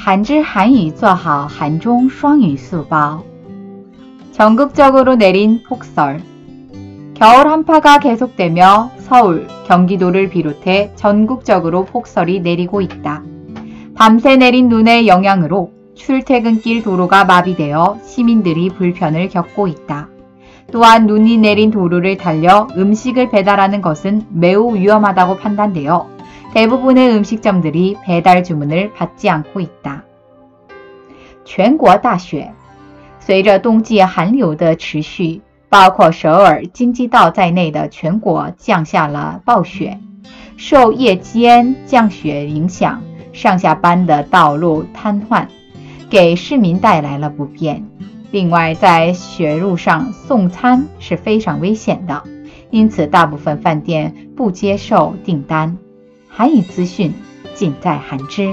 한줄 한유 做好한중 双语 수법. 전국적으로 내린 폭설. 겨울 한파가 계속되며 서울, 경기도를 비롯해 전국적으로 폭설이 내리고 있다. 밤새 내린 눈의 영향으로 출퇴근길 도로가 마비되어 시민들이 불편을 겪고 있다. 또한 눈이 내린 도로를 달려 음식을 배달하는 것은 매우 위험하다고 판단되어 대부분의 음식점들이 배달 주문을 받지 않고 있다. 全国大雪随着冬季寒流的持续，包括首尔、京畿道在内的全国降下了暴雪。受夜间降雪影响，上下班的道路瘫痪，给市民带来了不便。另外，在雪路上送餐是非常危险的，因此大部分饭店不接受订单。 韩语资讯尽在韩知。